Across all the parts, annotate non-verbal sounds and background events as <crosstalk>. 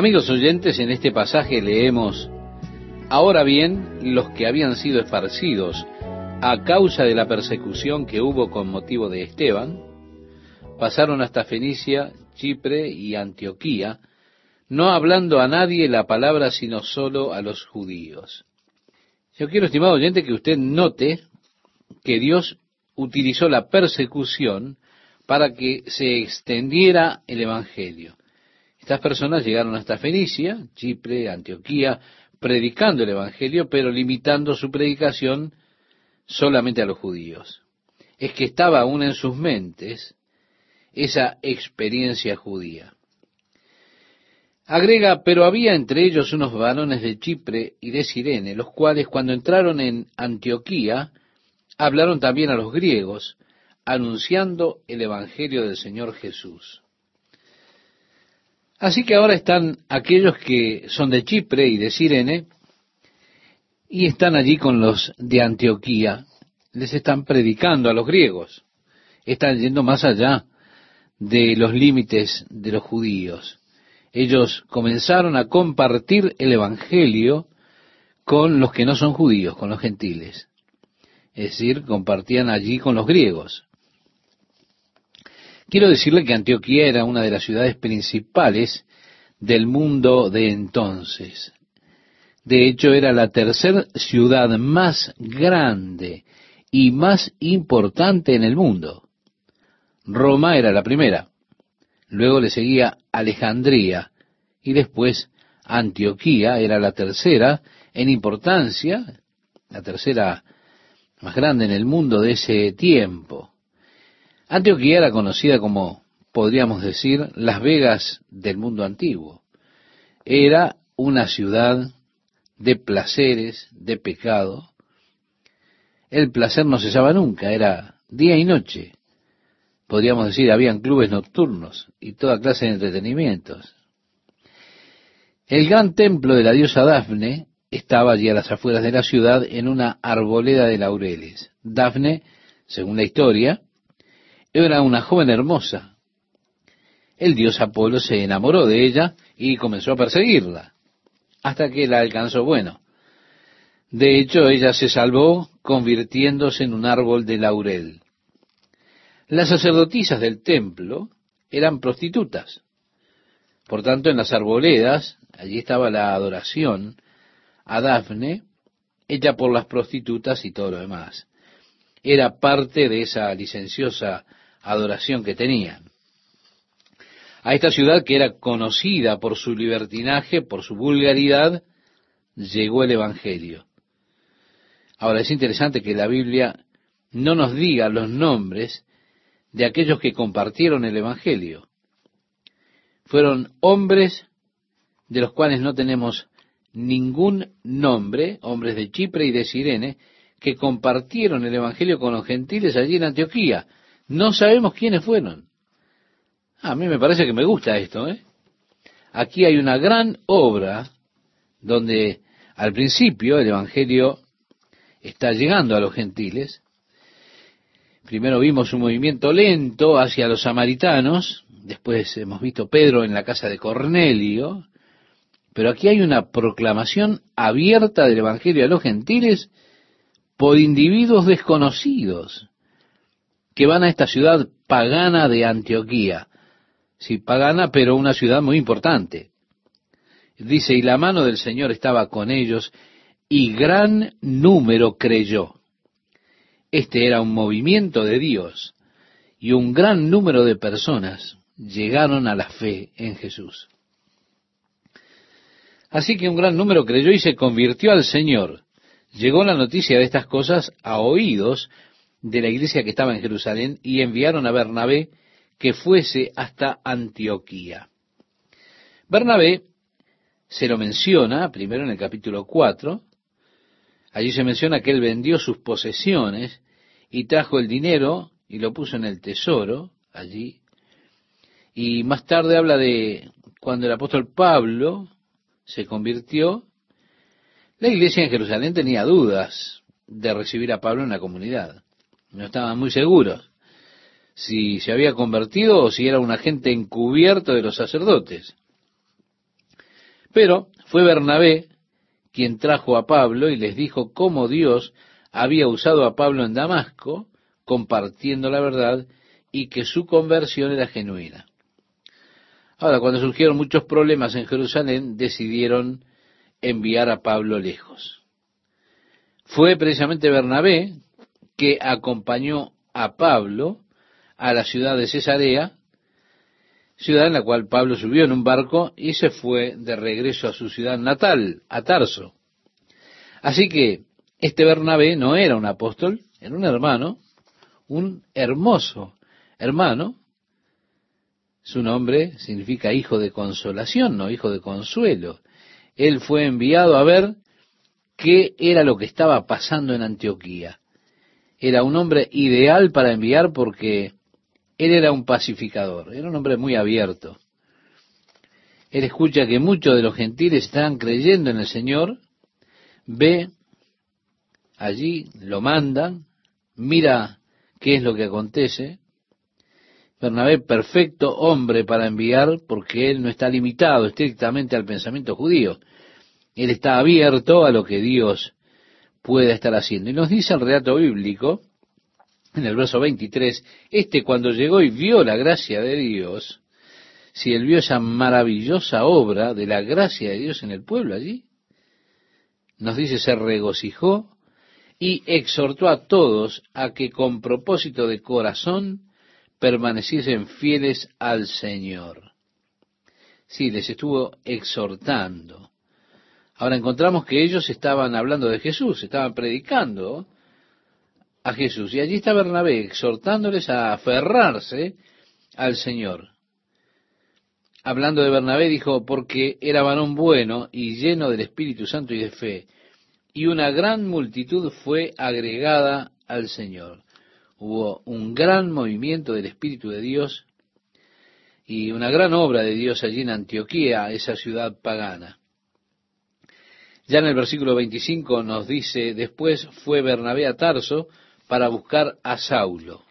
Amigos oyentes, en este pasaje leemos, Ahora bien, los que habían sido esparcidos a causa de la persecución que hubo con motivo de Esteban, pasaron hasta Fenicia, Chipre y Antioquía, no hablando a nadie la palabra sino solo a los judíos. Yo quiero, estimado oyente, que usted note que Dios utilizó la persecución para que se extendiera el Evangelio. Estas personas llegaron hasta Fenicia, Chipre, Antioquía, predicando el Evangelio, pero limitando su predicación solamente a los judíos. Es que estaba aún en sus mentes esa experiencia judía. Agrega, pero había entre ellos unos varones de Chipre y de Sirene, los cuales cuando entraron en Antioquía, hablaron también a los griegos, anunciando el Evangelio del Señor Jesús. Así que ahora están aquellos que son de Chipre y de Sirene y están allí con los de Antioquía. Les están predicando a los griegos. Están yendo más allá de los límites de los judíos. Ellos comenzaron a compartir el Evangelio con los que no son judíos, con los gentiles. Es decir, compartían allí con los griegos. Quiero decirle que Antioquía era una de las ciudades principales del mundo de entonces. De hecho, era la tercera ciudad más grande y más importante en el mundo. Roma era la primera. Luego le seguía Alejandría y después Antioquía era la tercera en importancia, la tercera más grande en el mundo de ese tiempo. Antioquía era conocida como, podríamos decir, Las Vegas del mundo antiguo. Era una ciudad de placeres, de pecado. El placer no cesaba nunca, era día y noche. Podríamos decir, habían clubes nocturnos y toda clase de entretenimientos. El gran templo de la diosa Dafne estaba allí a las afueras de la ciudad en una arboleda de laureles. Dafne, según la historia, era una joven hermosa. El dios Apolo se enamoró de ella y comenzó a perseguirla, hasta que la alcanzó bueno. De hecho, ella se salvó convirtiéndose en un árbol de laurel. Las sacerdotisas del templo eran prostitutas. Por tanto, en las arboledas, allí estaba la adoración a Dafne, hecha por las prostitutas y todo lo demás. Era parte de esa licenciosa adoración que tenían. A esta ciudad que era conocida por su libertinaje, por su vulgaridad, llegó el Evangelio. Ahora es interesante que la Biblia no nos diga los nombres de aquellos que compartieron el Evangelio. Fueron hombres de los cuales no tenemos ningún nombre, hombres de Chipre y de Sirene, que compartieron el Evangelio con los gentiles allí en Antioquía. No sabemos quiénes fueron. A mí me parece que me gusta esto. ¿eh? Aquí hay una gran obra donde al principio el Evangelio está llegando a los gentiles. Primero vimos un movimiento lento hacia los samaritanos, después hemos visto Pedro en la casa de Cornelio, pero aquí hay una proclamación abierta del Evangelio a los gentiles por individuos desconocidos que van a esta ciudad pagana de Antioquía. Sí, pagana, pero una ciudad muy importante. Dice, y la mano del Señor estaba con ellos, y gran número creyó. Este era un movimiento de Dios, y un gran número de personas llegaron a la fe en Jesús. Así que un gran número creyó y se convirtió al Señor. Llegó la noticia de estas cosas a oídos de la iglesia que estaba en Jerusalén y enviaron a Bernabé que fuese hasta Antioquía. Bernabé se lo menciona primero en el capítulo 4, allí se menciona que él vendió sus posesiones y trajo el dinero y lo puso en el tesoro allí. Y más tarde habla de cuando el apóstol Pablo se convirtió, la iglesia en Jerusalén tenía dudas de recibir a Pablo en la comunidad. No estaban muy seguros si se había convertido o si era un agente encubierto de los sacerdotes. Pero fue Bernabé quien trajo a Pablo y les dijo cómo Dios había usado a Pablo en Damasco, compartiendo la verdad, y que su conversión era genuina. Ahora, cuando surgieron muchos problemas en Jerusalén, decidieron enviar a Pablo lejos. Fue precisamente Bernabé que acompañó a Pablo a la ciudad de Cesarea, ciudad en la cual Pablo subió en un barco y se fue de regreso a su ciudad natal, a Tarso. Así que este Bernabé no era un apóstol, era un hermano, un hermoso hermano. Su nombre significa hijo de consolación, no hijo de consuelo. Él fue enviado a ver qué era lo que estaba pasando en Antioquía. Era un hombre ideal para enviar porque él era un pacificador, era un hombre muy abierto. Él escucha que muchos de los gentiles están creyendo en el Señor, ve allí, lo mandan, mira qué es lo que acontece. Bernabé, perfecto hombre para enviar, porque él no está limitado estrictamente al pensamiento judío. Él está abierto a lo que Dios pueda estar haciendo. Y nos dice el relato bíblico en el verso 23, este cuando llegó y vio la gracia de Dios, si él vio esa maravillosa obra de la gracia de Dios en el pueblo allí, nos dice, se regocijó y exhortó a todos a que con propósito de corazón permaneciesen fieles al Señor. Sí, les estuvo exhortando. Ahora encontramos que ellos estaban hablando de Jesús, estaban predicando a Jesús. Y allí está Bernabé exhortándoles a aferrarse al Señor. Hablando de Bernabé dijo, porque era varón bueno y lleno del Espíritu Santo y de fe, y una gran multitud fue agregada al Señor. Hubo un gran movimiento del Espíritu de Dios y una gran obra de Dios allí en Antioquía, esa ciudad pagana. Ya en el versículo 25 nos dice, después fue Bernabé a Tarso, para buscar a Saulo.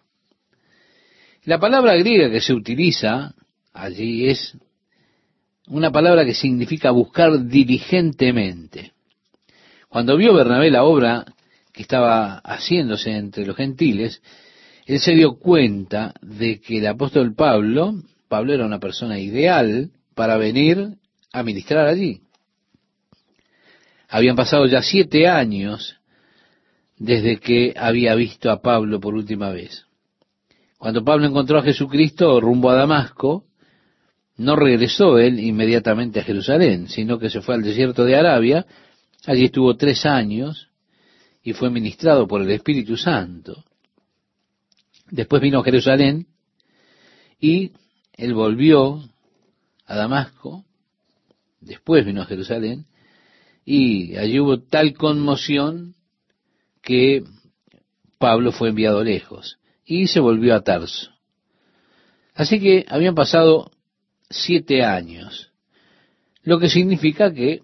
La palabra griega que se utiliza allí es una palabra que significa buscar diligentemente. Cuando vio Bernabé la obra que estaba haciéndose entre los gentiles, él se dio cuenta de que el apóstol Pablo, Pablo era una persona ideal para venir a ministrar allí. Habían pasado ya siete años desde que había visto a Pablo por última vez. Cuando Pablo encontró a Jesucristo rumbo a Damasco, no regresó él inmediatamente a Jerusalén, sino que se fue al desierto de Arabia, allí estuvo tres años y fue ministrado por el Espíritu Santo. Después vino a Jerusalén y él volvió a Damasco, después vino a Jerusalén, y allí hubo tal conmoción que Pablo fue enviado lejos y se volvió a Tarso. Así que habían pasado siete años, lo que significa que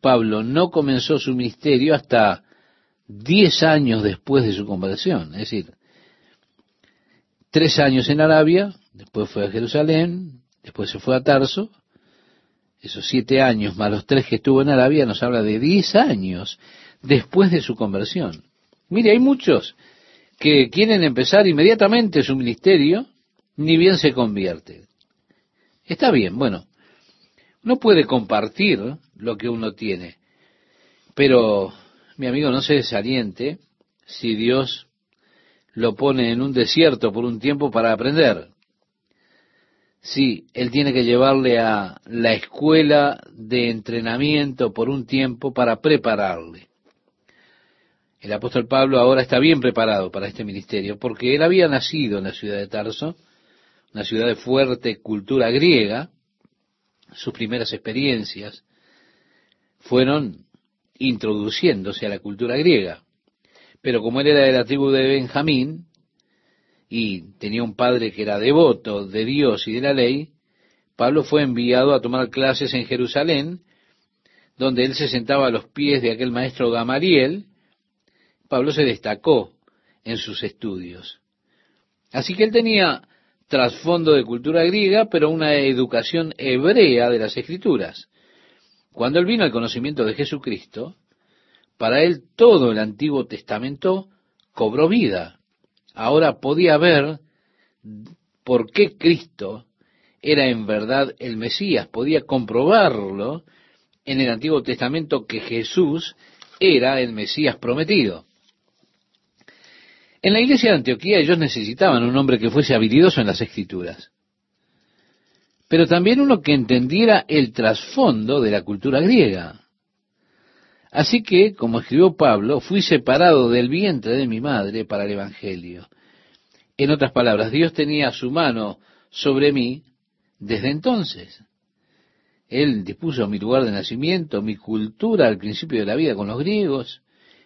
Pablo no comenzó su ministerio hasta diez años después de su conversión, es decir, tres años en Arabia, después fue a Jerusalén, después se fue a Tarso, esos siete años más los tres que estuvo en Arabia nos habla de diez años después de su conversión. Mire, hay muchos que quieren empezar inmediatamente su ministerio, ni bien se convierte. Está bien, bueno, no puede compartir lo que uno tiene, pero mi amigo no se desaliente si Dios lo pone en un desierto por un tiempo para aprender. Sí, Él tiene que llevarle a la escuela de entrenamiento por un tiempo para prepararle. El apóstol Pablo ahora está bien preparado para este ministerio, porque él había nacido en la ciudad de Tarso, una ciudad de fuerte cultura griega. Sus primeras experiencias fueron introduciéndose a la cultura griega. Pero como él era de la tribu de Benjamín y tenía un padre que era devoto de Dios y de la ley, Pablo fue enviado a tomar clases en Jerusalén, donde él se sentaba a los pies de aquel maestro Gamaliel, Pablo se destacó en sus estudios. Así que él tenía trasfondo de cultura griega, pero una educación hebrea de las escrituras. Cuando él vino al conocimiento de Jesucristo, para él todo el Antiguo Testamento cobró vida. Ahora podía ver por qué Cristo era en verdad el Mesías. Podía comprobarlo en el Antiguo Testamento que Jesús era el Mesías prometido. En la iglesia de Antioquía ellos necesitaban un hombre que fuese habilidoso en las escrituras, pero también uno que entendiera el trasfondo de la cultura griega. Así que, como escribió Pablo, fui separado del vientre de mi madre para el Evangelio. En otras palabras, Dios tenía su mano sobre mí desde entonces. Él dispuso mi lugar de nacimiento, mi cultura al principio de la vida con los griegos,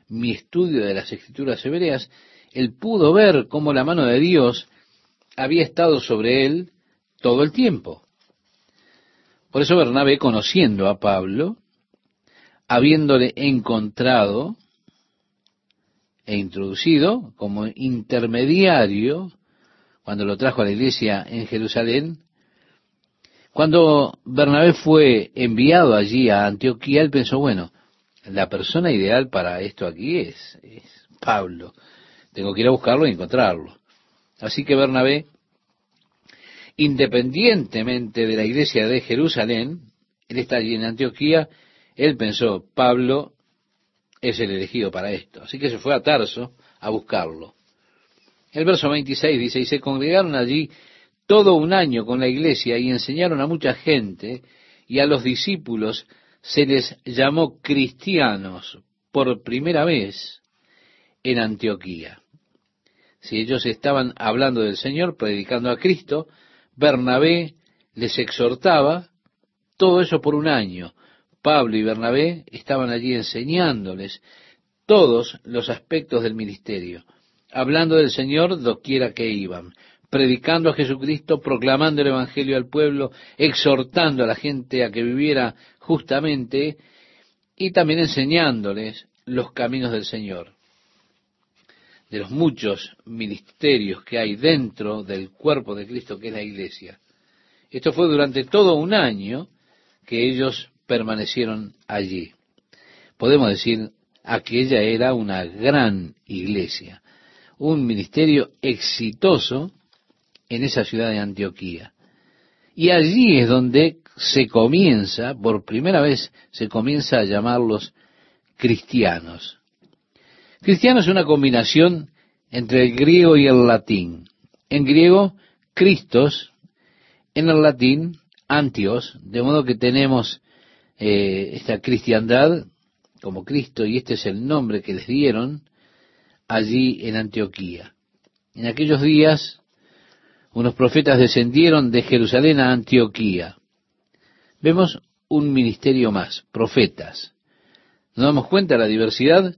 mi estudio de las escrituras hebreas. Él pudo ver cómo la mano de Dios había estado sobre él todo el tiempo. Por eso Bernabé, conociendo a Pablo, habiéndole encontrado e introducido como intermediario, cuando lo trajo a la iglesia en Jerusalén, cuando Bernabé fue enviado allí a Antioquía, él pensó, bueno, la persona ideal para esto aquí es, Pablo. Tengo que ir a buscarlo y encontrarlo. Así que Bernabé, independientemente de la iglesia de Jerusalén, él está allí en Antioquía, él pensó, Pablo es el elegido para esto. Así que se fue a Tarso a buscarlo. El verso 26 dice, y se congregaron allí todo un año con la iglesia y enseñaron a mucha gente y a los discípulos se les llamó cristianos por primera vez en Antioquía. Si ellos estaban hablando del Señor, predicando a Cristo, Bernabé les exhortaba todo eso por un año. Pablo y Bernabé estaban allí enseñándoles todos los aspectos del ministerio, hablando del Señor doquiera que iban predicando a Jesucristo, proclamando el Evangelio al pueblo, exhortando a la gente a que viviera justamente y también enseñándoles los caminos del Señor. De los muchos ministerios que hay dentro del cuerpo de Cristo que es la iglesia. Esto fue durante todo un año que ellos permanecieron allí. Podemos decir, aquella era una gran iglesia, un ministerio exitoso en esa ciudad de Antioquía. Y allí es donde se comienza, por primera vez se comienza a llamarlos cristianos. Cristiano es una combinación entre el griego y el latín. En griego, Cristos, en el latín, Antios, de modo que tenemos eh, esta cristiandad como Cristo, y este es el nombre que les dieron allí en Antioquía. En aquellos días unos profetas descendieron de Jerusalén a Antioquía. Vemos un ministerio más, profetas. ¿Nos damos cuenta de la diversidad?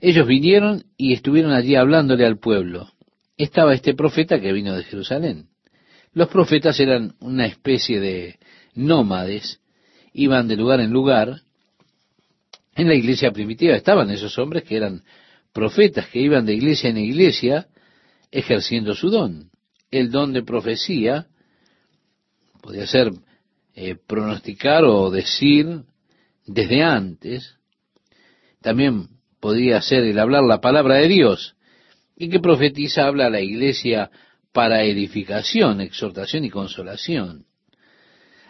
Ellos vinieron y estuvieron allí hablándole al pueblo. Estaba este profeta que vino de Jerusalén. Los profetas eran una especie de nómades, iban de lugar en lugar. En la iglesia primitiva estaban esos hombres que eran profetas, que iban de iglesia en iglesia ejerciendo su don el don de profecía, podría ser eh, pronosticar o decir desde antes, también podría ser el hablar la palabra de Dios, y que profetiza habla a la iglesia para edificación, exhortación y consolación.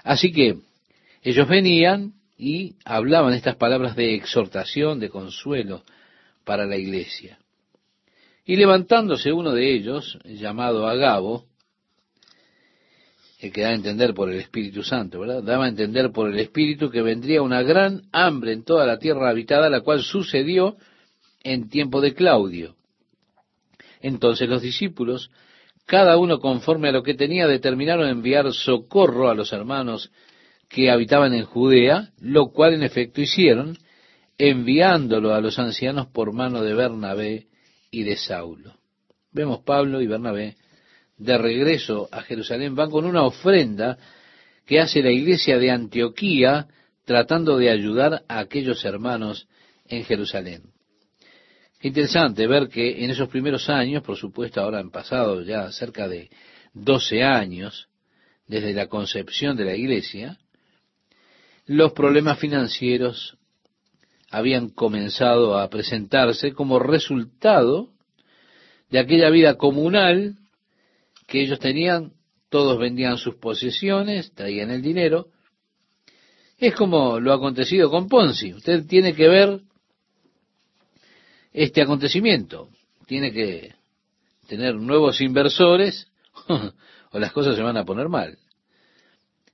Así que ellos venían y hablaban estas palabras de exhortación, de consuelo para la iglesia. Y levantándose uno de ellos, llamado Agabo, que da a entender por el Espíritu Santo, ¿verdad? Daba a entender por el Espíritu que vendría una gran hambre en toda la tierra habitada, la cual sucedió en tiempo de Claudio. Entonces los discípulos, cada uno conforme a lo que tenía, determinaron enviar socorro a los hermanos que habitaban en Judea, lo cual en efecto hicieron, enviándolo a los ancianos por mano de Bernabé y de Saulo. Vemos Pablo y Bernabé de regreso a Jerusalén, van con una ofrenda que hace la iglesia de Antioquía tratando de ayudar a aquellos hermanos en Jerusalén. Interesante ver que en esos primeros años, por supuesto ahora han pasado ya cerca de 12 años desde la concepción de la iglesia, los problemas financieros habían comenzado a presentarse como resultado de aquella vida comunal que ellos tenían, todos vendían sus posesiones, traían el dinero. Es como lo acontecido con Ponzi. Usted tiene que ver este acontecimiento. Tiene que tener nuevos inversores <laughs> o las cosas se van a poner mal.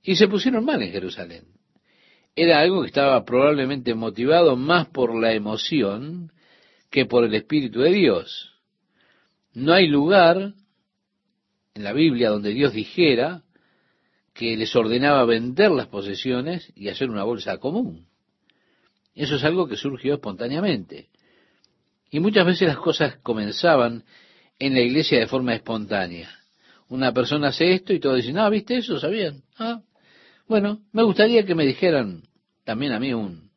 Y se pusieron mal en Jerusalén. Era algo que estaba probablemente motivado más por la emoción que por el Espíritu de Dios. No hay lugar en la Biblia donde Dios dijera que les ordenaba vender las posesiones y hacer una bolsa común. Eso es algo que surgió espontáneamente. Y muchas veces las cosas comenzaban en la iglesia de forma espontánea. Una persona hace esto y todos dicen, ah, ¿viste eso? ¿Sabían? Ah, bueno, me gustaría que me dijeran también a mí un,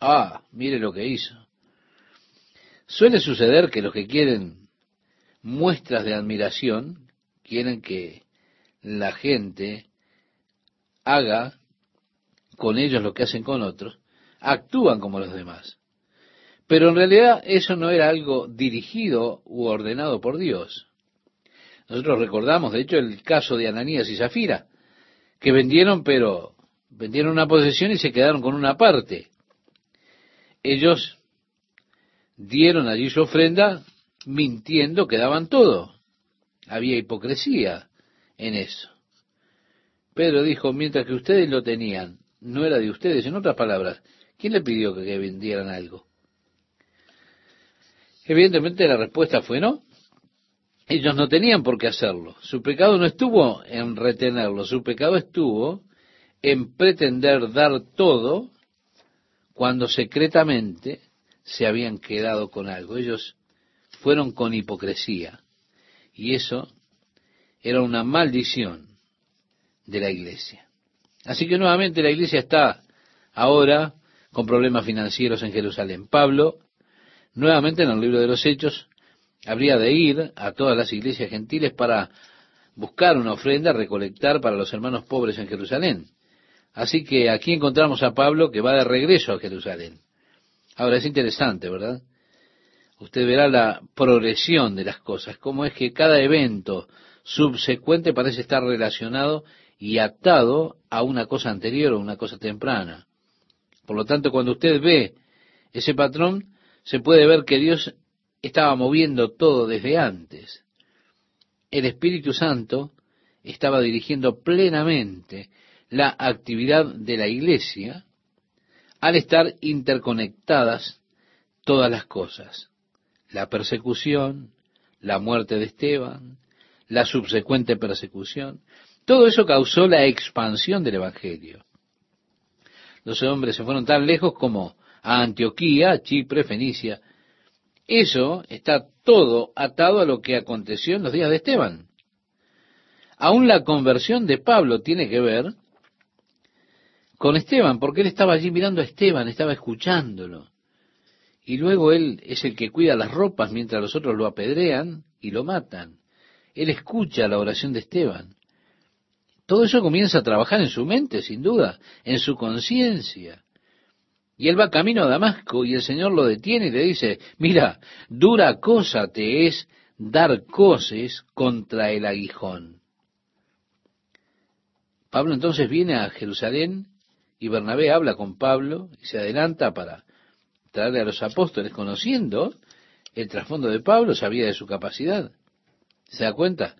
ah, mire lo que hizo. Suele suceder que los que quieren muestras de admiración, quieren que la gente haga con ellos lo que hacen con otros, actúan como los demás. Pero en realidad eso no era algo dirigido u ordenado por Dios. Nosotros recordamos, de hecho, el caso de Ananías y Zafira, que vendieron, pero vendieron una posesión y se quedaron con una parte. Ellos dieron allí su ofrenda mintiendo que daban todo. Había hipocresía en eso. Pedro dijo, mientras que ustedes lo tenían, no era de ustedes. En otras palabras, ¿quién le pidió que vendieran algo? Evidentemente la respuesta fue no. Ellos no tenían por qué hacerlo. Su pecado no estuvo en retenerlo, su pecado estuvo en pretender dar todo cuando secretamente se habían quedado con algo. Ellos fueron con hipocresía. Y eso era una maldición de la iglesia. Así que nuevamente la iglesia está ahora con problemas financieros en Jerusalén. Pablo, nuevamente en el libro de los Hechos, habría de ir a todas las iglesias gentiles para buscar una ofrenda, recolectar para los hermanos pobres en Jerusalén. Así que aquí encontramos a Pablo que va de regreso a Jerusalén. Ahora es interesante, ¿verdad? Usted verá la progresión de las cosas, cómo es que cada evento subsecuente parece estar relacionado y atado a una cosa anterior o una cosa temprana. Por lo tanto, cuando usted ve ese patrón, se puede ver que Dios estaba moviendo todo desde antes. El Espíritu Santo estaba dirigiendo plenamente la actividad de la iglesia al estar interconectadas todas las cosas. La persecución, la muerte de Esteban, la subsecuente persecución, todo eso causó la expansión del Evangelio. Los hombres se fueron tan lejos como a Antioquía, Chipre, Fenicia. Eso está todo atado a lo que aconteció en los días de Esteban. Aún la conversión de Pablo tiene que ver con Esteban, porque él estaba allí mirando a Esteban, estaba escuchándolo. Y luego él es el que cuida las ropas mientras los otros lo apedrean y lo matan. Él escucha la oración de Esteban. Todo eso comienza a trabajar en su mente, sin duda, en su conciencia. Y él va camino a Damasco y el Señor lo detiene y le dice, mira, dura cosa te es dar coces contra el aguijón. Pablo entonces viene a Jerusalén y Bernabé habla con Pablo y se adelanta para traerle a los apóstoles, conociendo el trasfondo de Pablo, sabía de su capacidad. ¿Se da cuenta?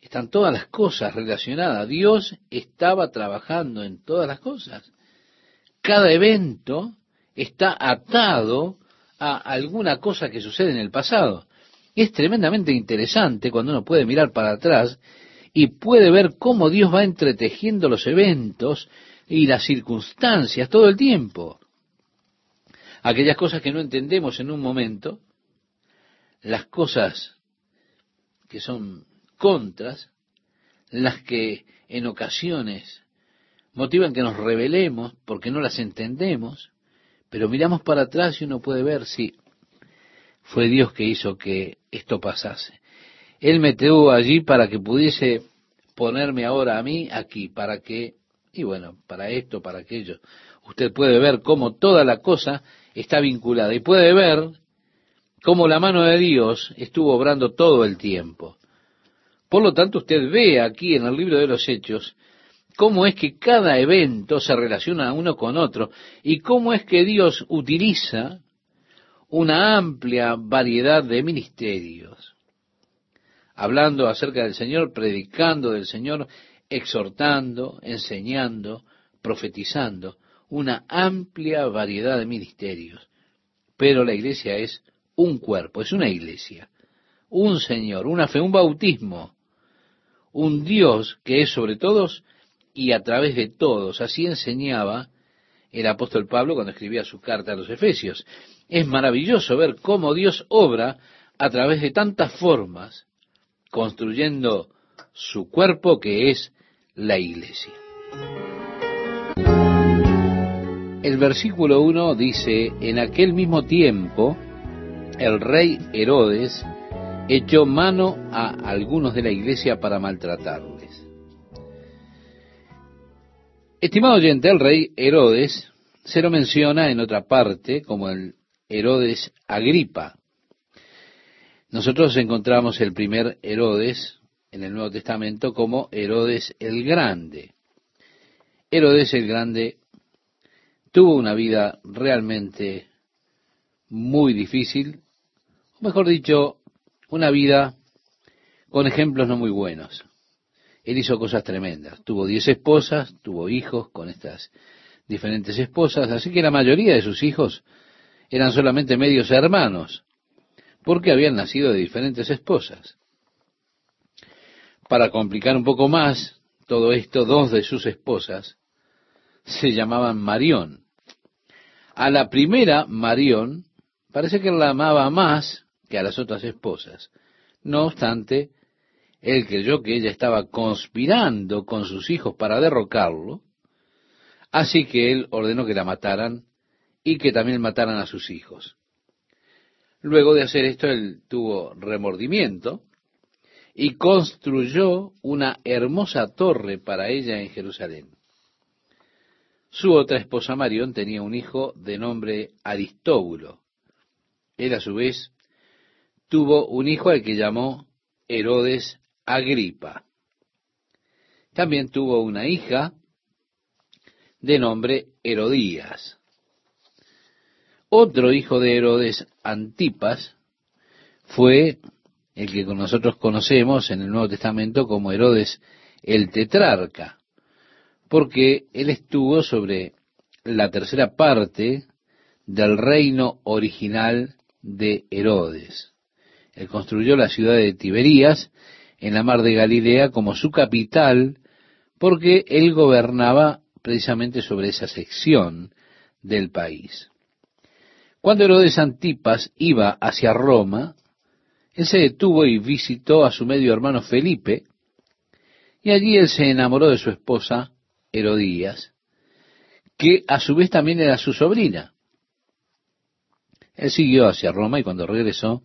Están todas las cosas relacionadas. Dios estaba trabajando en todas las cosas. Cada evento está atado a alguna cosa que sucede en el pasado. Es tremendamente interesante cuando uno puede mirar para atrás y puede ver cómo Dios va entretejiendo los eventos y las circunstancias todo el tiempo. Aquellas cosas que no entendemos en un momento, las cosas que son contras, las que en ocasiones motivan que nos rebelemos porque no las entendemos, pero miramos para atrás y uno puede ver si fue Dios que hizo que esto pasase. Él me tuvo allí para que pudiese ponerme ahora a mí aquí, para que Y bueno, para esto, para aquello, usted puede ver cómo toda la cosa está vinculada y puede ver cómo la mano de Dios estuvo obrando todo el tiempo. Por lo tanto, usted ve aquí en el libro de los Hechos cómo es que cada evento se relaciona uno con otro y cómo es que Dios utiliza una amplia variedad de ministerios. Hablando acerca del Señor, predicando del Señor, exhortando, enseñando, profetizando, una amplia variedad de ministerios. Pero la iglesia es un cuerpo, es una iglesia, un Señor, una fe, un bautismo, un Dios que es sobre todos y a través de todos. Así enseñaba el apóstol Pablo cuando escribía su carta a los Efesios. Es maravilloso ver cómo Dios obra a través de tantas formas, construyendo su cuerpo que es la iglesia. El versículo 1 dice, en aquel mismo tiempo, el rey Herodes echó mano a algunos de la iglesia para maltratarles. Estimado oyente, el rey Herodes se lo menciona en otra parte como el Herodes Agripa. Nosotros encontramos el primer Herodes en el Nuevo Testamento como Herodes el Grande. Herodes el Grande tuvo una vida realmente muy difícil, o mejor dicho, una vida con ejemplos no muy buenos. Él hizo cosas tremendas. Tuvo diez esposas, tuvo hijos con estas diferentes esposas, así que la mayoría de sus hijos eran solamente medios hermanos, porque habían nacido de diferentes esposas. Para complicar un poco más todo esto, dos de sus esposas se llamaban Marión. A la primera, Marión, parece que la amaba más que a las otras esposas. No obstante, él creyó que ella estaba conspirando con sus hijos para derrocarlo, así que él ordenó que la mataran y que también mataran a sus hijos. Luego de hacer esto, él tuvo remordimiento y construyó una hermosa torre para ella en Jerusalén. Su otra esposa Marión tenía un hijo de nombre Aristóbulo. Él a su vez tuvo un hijo al que llamó Herodes Agripa. También tuvo una hija de nombre Herodías. Otro hijo de Herodes Antipas fue el que nosotros conocemos en el Nuevo Testamento como Herodes el tetrarca, porque él estuvo sobre la tercera parte del reino original de Herodes. Él construyó la ciudad de Tiberías en la mar de Galilea como su capital, porque él gobernaba precisamente sobre esa sección del país. Cuando Herodes Antipas iba hacia Roma, él se detuvo y visitó a su medio hermano Felipe, y allí él se enamoró de su esposa Herodías, que a su vez también era su sobrina. Él siguió hacia Roma y cuando regresó,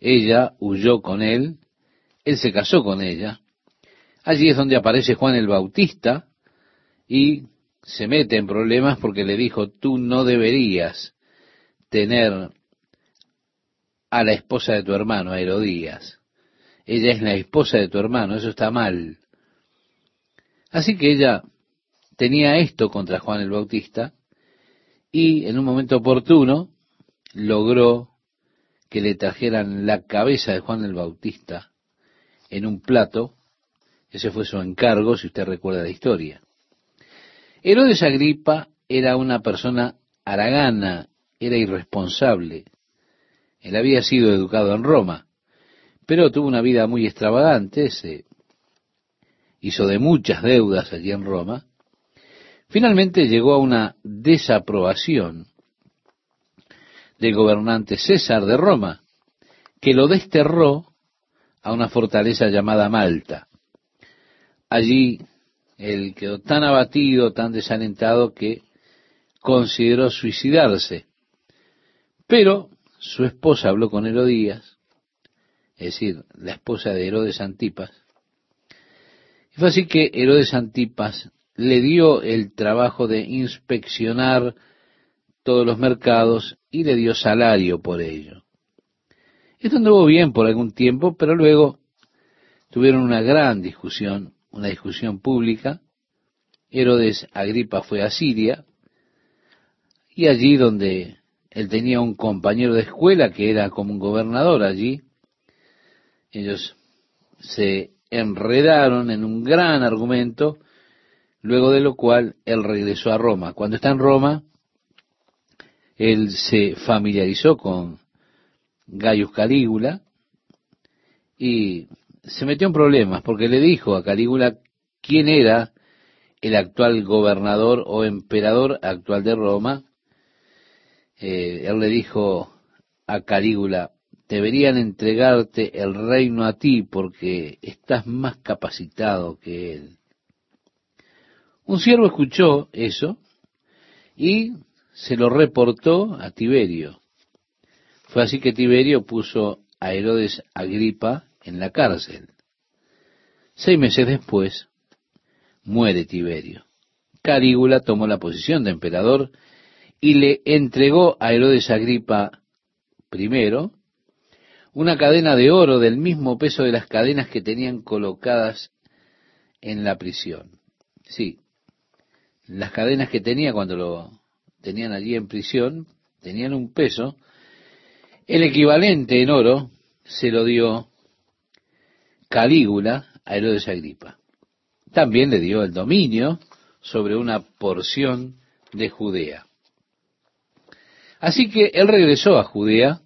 ella huyó con él, él se casó con ella. Allí es donde aparece Juan el Bautista y se mete en problemas porque le dijo, tú no deberías tener a la esposa de tu hermano, a Herodías. Ella es la esposa de tu hermano, eso está mal. Así que ella tenía esto contra Juan el Bautista y en un momento oportuno logró que le trajeran la cabeza de Juan el Bautista en un plato. Ese fue su encargo, si usted recuerda la historia. Herodes Agripa era una persona aragana, era irresponsable, él había sido educado en Roma, pero tuvo una vida muy extravagante, se hizo de muchas deudas allí en Roma. Finalmente llegó a una desaprobación del gobernante César de Roma, que lo desterró a una fortaleza llamada Malta. Allí él quedó tan abatido, tan desalentado, que consideró suicidarse. Pero su esposa habló con Herodías, es decir, la esposa de Herodes Antipas, y fue así que Herodes Antipas le dio el trabajo de inspeccionar todos los mercados y le dio salario por ello. Esto anduvo bien por algún tiempo, pero luego tuvieron una gran discusión, una discusión pública. Herodes Agripa fue a Siria y allí donde él tenía un compañero de escuela que era como un gobernador allí, ellos se enredaron en un gran argumento, luego de lo cual él regresó a Roma. Cuando está en Roma, él se familiarizó con Gaius Calígula y se metió en problemas porque le dijo a Calígula quién era el actual gobernador o emperador actual de Roma. Eh, él le dijo a Calígula, deberían entregarte el reino a ti porque estás más capacitado que él. Un siervo escuchó eso y se lo reportó a Tiberio. Fue así que Tiberio puso a Herodes Agripa en la cárcel. Seis meses después, muere Tiberio. Calígula tomó la posición de emperador y le entregó a Herodes Agripa primero una cadena de oro del mismo peso de las cadenas que tenían colocadas en la prisión. Sí, las cadenas que tenía cuando lo tenían allí en prisión tenían un peso el equivalente en oro se lo dio Calígula a Herodes Agripa. También le dio el dominio sobre una porción de Judea. Así que él regresó a Judea,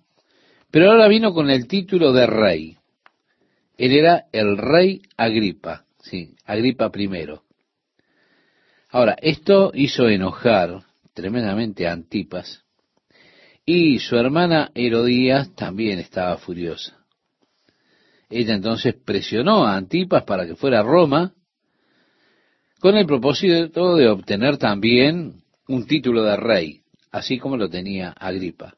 pero ahora vino con el título de rey. Él era el rey Agripa, sí, Agripa primero. Ahora, esto hizo enojar tremendamente a Antipas, y su hermana Herodías también estaba furiosa. Ella entonces presionó a Antipas para que fuera a Roma con el propósito de obtener también un título de rey, así como lo tenía Agripa.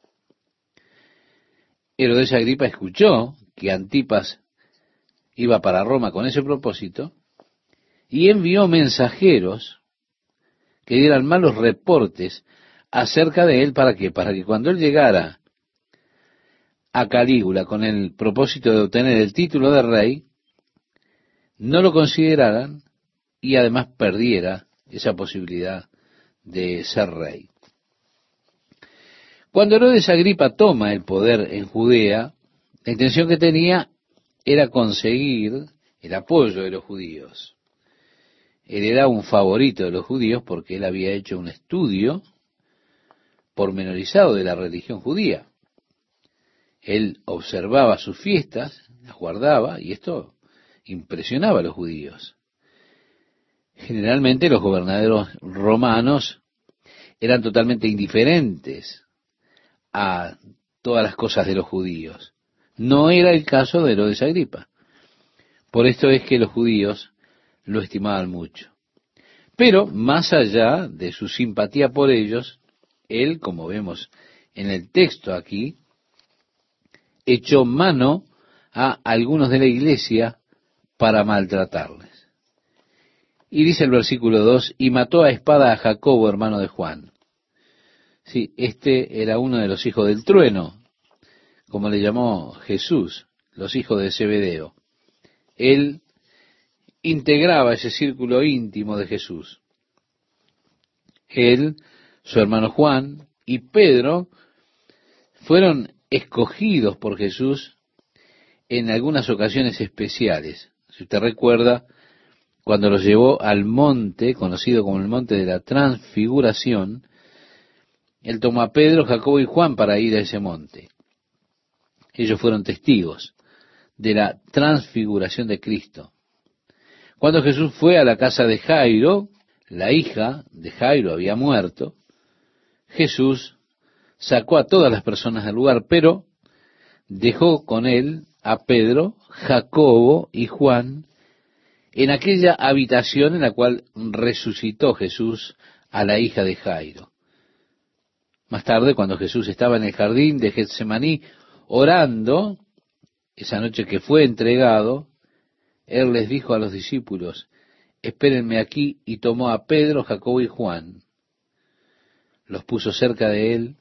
Herodes Agripa escuchó que Antipas iba para Roma con ese propósito y envió mensajeros que dieran malos reportes acerca de él para qué? Para que cuando él llegara a Calígula con el propósito de obtener el título de rey, no lo consideraran y además perdiera esa posibilidad de ser rey. Cuando Herodes Agripa toma el poder en Judea, la intención que tenía era conseguir el apoyo de los judíos. Él era un favorito de los judíos porque él había hecho un estudio pormenorizado de la religión judía. Él observaba sus fiestas, las guardaba, y esto impresionaba a los judíos. Generalmente los gobernadores romanos eran totalmente indiferentes a todas las cosas de los judíos. No era el caso de Herodes Agripa. Por esto es que los judíos lo estimaban mucho. Pero más allá de su simpatía por ellos, él, como vemos en el texto aquí, echó mano a algunos de la iglesia para maltratarles. Y dice el versículo 2, y mató a espada a Jacobo, hermano de Juan. Sí, este era uno de los hijos del trueno, como le llamó Jesús, los hijos de Zebedeo. Él integraba ese círculo íntimo de Jesús. Él su hermano Juan y Pedro fueron escogidos por Jesús en algunas ocasiones especiales. Si usted recuerda, cuando los llevó al monte, conocido como el monte de la transfiguración, él tomó a Pedro, Jacobo y Juan para ir a ese monte. Ellos fueron testigos de la transfiguración de Cristo. Cuando Jesús fue a la casa de Jairo, la hija de Jairo había muerto, Jesús sacó a todas las personas del lugar, pero dejó con él a Pedro, Jacobo y Juan en aquella habitación en la cual resucitó Jesús a la hija de Jairo. Más tarde, cuando Jesús estaba en el jardín de Getsemaní orando, esa noche que fue entregado, Él les dijo a los discípulos, espérenme aquí, y tomó a Pedro, Jacobo y Juan, los puso cerca de él,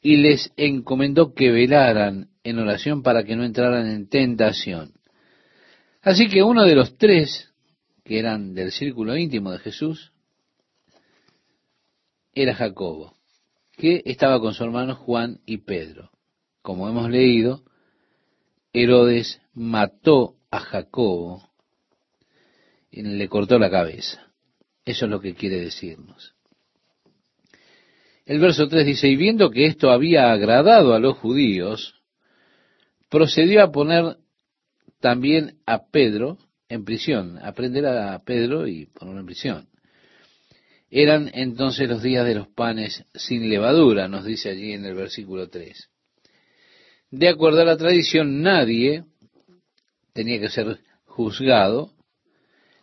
y les encomendó que velaran en oración para que no entraran en tentación. Así que uno de los tres, que eran del círculo íntimo de Jesús, era Jacobo, que estaba con sus hermanos Juan y Pedro. Como hemos leído, Herodes mató a Jacobo y le cortó la cabeza. Eso es lo que quiere decirnos. El verso 3 dice, y viendo que esto había agradado a los judíos, procedió a poner también a Pedro en prisión, a prender a Pedro y ponerlo en prisión. Eran entonces los días de los panes sin levadura, nos dice allí en el versículo 3. De acuerdo a la tradición, nadie tenía que ser juzgado,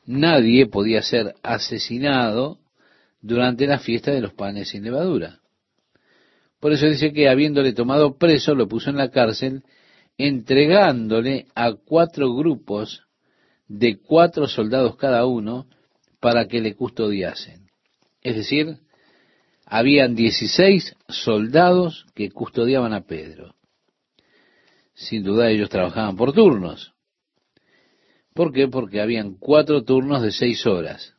nadie podía ser asesinado durante la fiesta de los panes sin levadura. Por eso dice que habiéndole tomado preso, lo puso en la cárcel, entregándole a cuatro grupos de cuatro soldados cada uno para que le custodiasen. Es decir, habían dieciséis soldados que custodiaban a Pedro. Sin duda ellos trabajaban por turnos. ¿Por qué? Porque habían cuatro turnos de seis horas.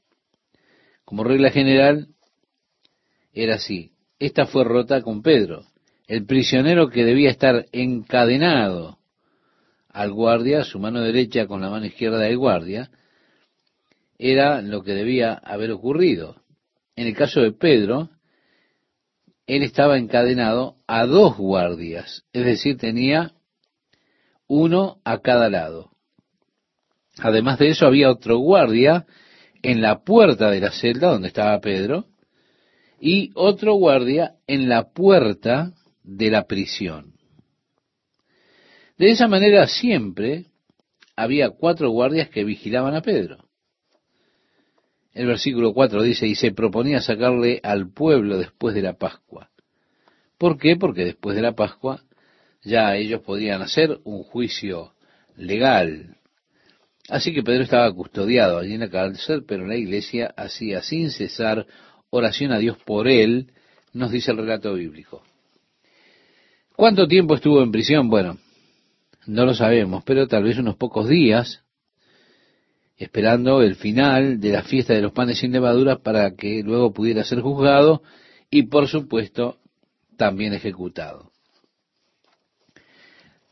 Como regla general, era así. Esta fue rota con Pedro, el prisionero que debía estar encadenado al guardia, su mano derecha con la mano izquierda del guardia, era lo que debía haber ocurrido. En el caso de Pedro, él estaba encadenado a dos guardias, es decir, tenía uno a cada lado. Además de eso, había otro guardia en la puerta de la celda donde estaba Pedro y otro guardia en la puerta de la prisión. De esa manera siempre había cuatro guardias que vigilaban a Pedro. El versículo 4 dice, y se proponía sacarle al pueblo después de la Pascua. ¿Por qué? Porque después de la Pascua ya ellos podían hacer un juicio legal, Así que Pedro estaba custodiado allí en la cárcel, pero la iglesia hacía sin cesar oración a Dios por él, nos dice el relato bíblico. ¿Cuánto tiempo estuvo en prisión? Bueno, no lo sabemos, pero tal vez unos pocos días, esperando el final de la fiesta de los panes sin levadura para que luego pudiera ser juzgado y, por supuesto, también ejecutado.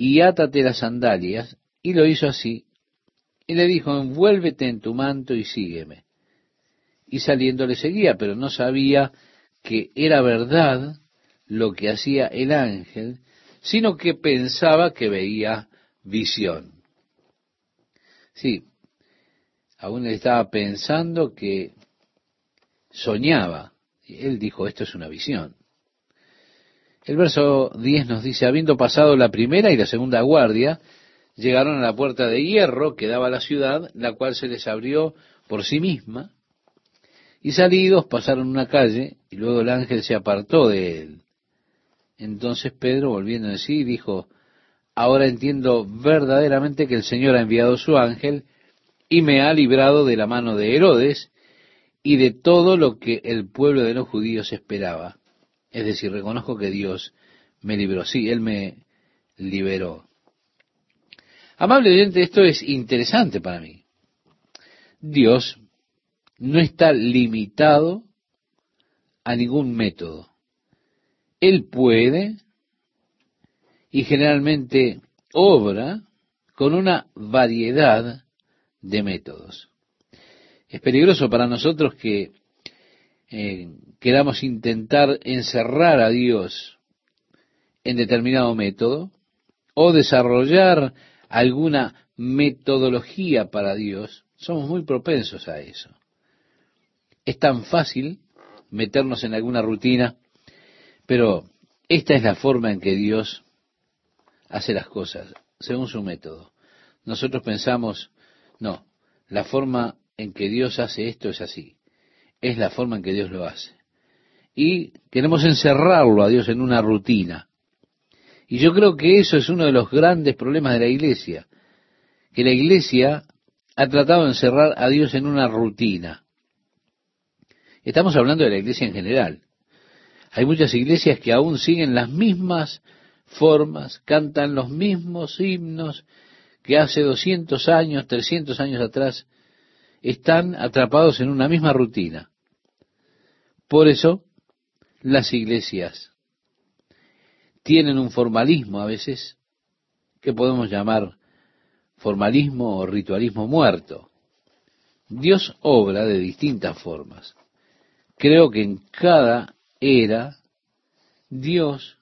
y átate las sandalias, y lo hizo así, y le dijo, envuélvete en tu manto y sígueme. Y saliendo le seguía, pero no sabía que era verdad lo que hacía el ángel, sino que pensaba que veía visión. Sí, aún estaba pensando que soñaba. Y él dijo, esto es una visión. El verso 10 nos dice, habiendo pasado la primera y la segunda guardia, llegaron a la puerta de hierro que daba a la ciudad, la cual se les abrió por sí misma, y salidos pasaron una calle, y luego el ángel se apartó de él. Entonces Pedro, volviendo en sí, dijo, ahora entiendo verdaderamente que el Señor ha enviado su ángel y me ha librado de la mano de Herodes y de todo lo que el pueblo de los judíos esperaba es decir, reconozco que Dios me libró. Sí, Él me liberó. Amable oyente, esto es interesante para mí. Dios no está limitado a ningún método. Él puede y generalmente obra con una variedad de métodos. Es peligroso para nosotros que eh, queramos intentar encerrar a Dios en determinado método o desarrollar alguna metodología para Dios Somos muy propensos a eso. Es tan fácil meternos en alguna rutina, pero esta es la forma en que Dios hace las cosas, según su método. Nosotros pensamos, no, la forma en que Dios hace esto es así. Es la forma en que Dios lo hace. Y queremos encerrarlo a Dios en una rutina. Y yo creo que eso es uno de los grandes problemas de la iglesia, que la iglesia ha tratado de encerrar a Dios en una rutina. Estamos hablando de la iglesia en general. Hay muchas iglesias que aún siguen las mismas formas, cantan los mismos himnos que hace 200 años, 300 años atrás, están atrapados en una misma rutina. Por eso, las iglesias tienen un formalismo a veces que podemos llamar formalismo o ritualismo muerto. Dios obra de distintas formas. Creo que en cada era Dios